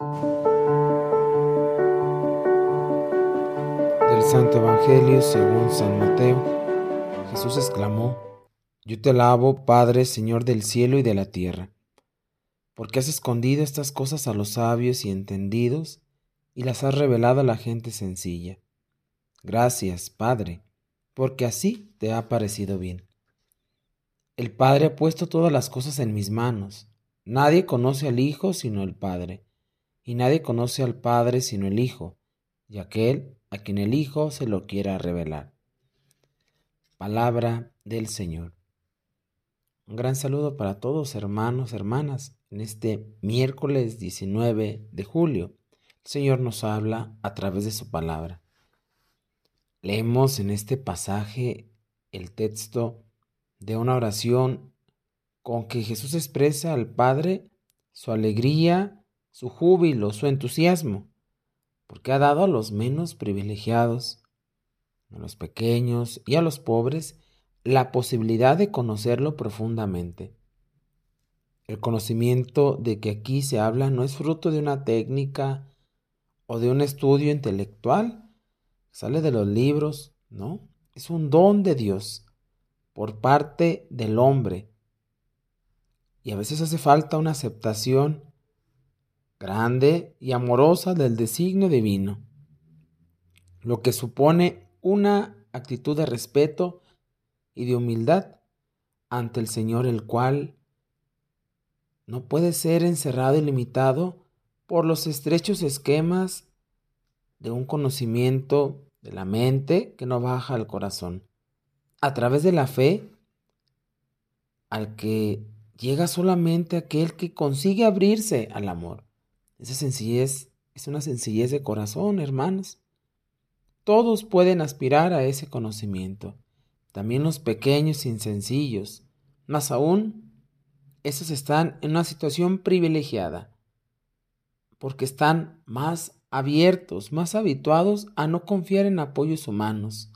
Del Santo Evangelio según San Mateo, Jesús exclamó, Yo te alabo, Padre, Señor del cielo y de la tierra, porque has escondido estas cosas a los sabios y entendidos y las has revelado a la gente sencilla. Gracias, Padre, porque así te ha parecido bien. El Padre ha puesto todas las cosas en mis manos. Nadie conoce al Hijo sino el Padre y nadie conoce al Padre sino el Hijo, y aquel a quien el Hijo se lo quiera revelar. Palabra del Señor. Un gran saludo para todos hermanos, hermanas, en este miércoles 19 de julio. El Señor nos habla a través de su palabra. Leemos en este pasaje el texto de una oración con que Jesús expresa al Padre su alegría su júbilo, su entusiasmo, porque ha dado a los menos privilegiados, a los pequeños y a los pobres la posibilidad de conocerlo profundamente. El conocimiento de que aquí se habla no es fruto de una técnica o de un estudio intelectual, sale de los libros, ¿no? Es un don de Dios por parte del hombre. Y a veces hace falta una aceptación grande y amorosa del designio divino, lo que supone una actitud de respeto y de humildad ante el Señor, el cual no puede ser encerrado y limitado por los estrechos esquemas de un conocimiento de la mente que no baja al corazón. A través de la fe, al que llega solamente aquel que consigue abrirse al amor. Esa sencillez es una sencillez de corazón, hermanos. Todos pueden aspirar a ese conocimiento, también los pequeños y sencillos. Más aún, esos están en una situación privilegiada, porque están más abiertos, más habituados a no confiar en apoyos humanos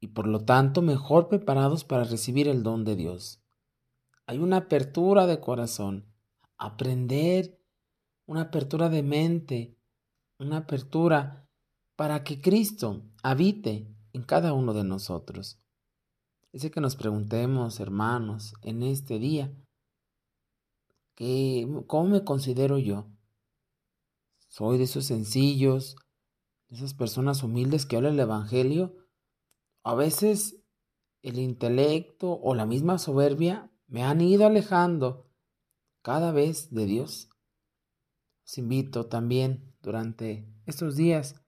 y por lo tanto mejor preparados para recibir el don de Dios. Hay una apertura de corazón, aprender una apertura de mente, una apertura para que Cristo habite en cada uno de nosotros. Es que nos preguntemos, hermanos, en este día, ¿cómo me considero yo? ¿Soy de esos sencillos, de esas personas humildes que hablan el Evangelio? A veces el intelecto o la misma soberbia me han ido alejando cada vez de Dios. Os invito también durante estos días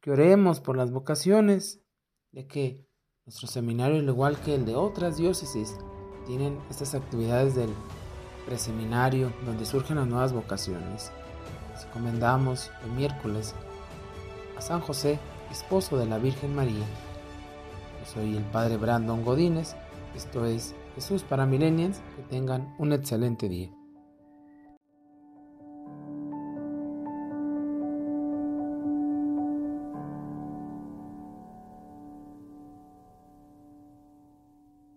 que oremos por las vocaciones, de que nuestro seminario, al igual que el de otras diócesis, tienen estas actividades del preseminario donde surgen las nuevas vocaciones. Nos encomendamos el miércoles a San José, esposo de la Virgen María. Yo soy el Padre Brandon Godínez. Esto es Jesús para Millennials. Que tengan un excelente día.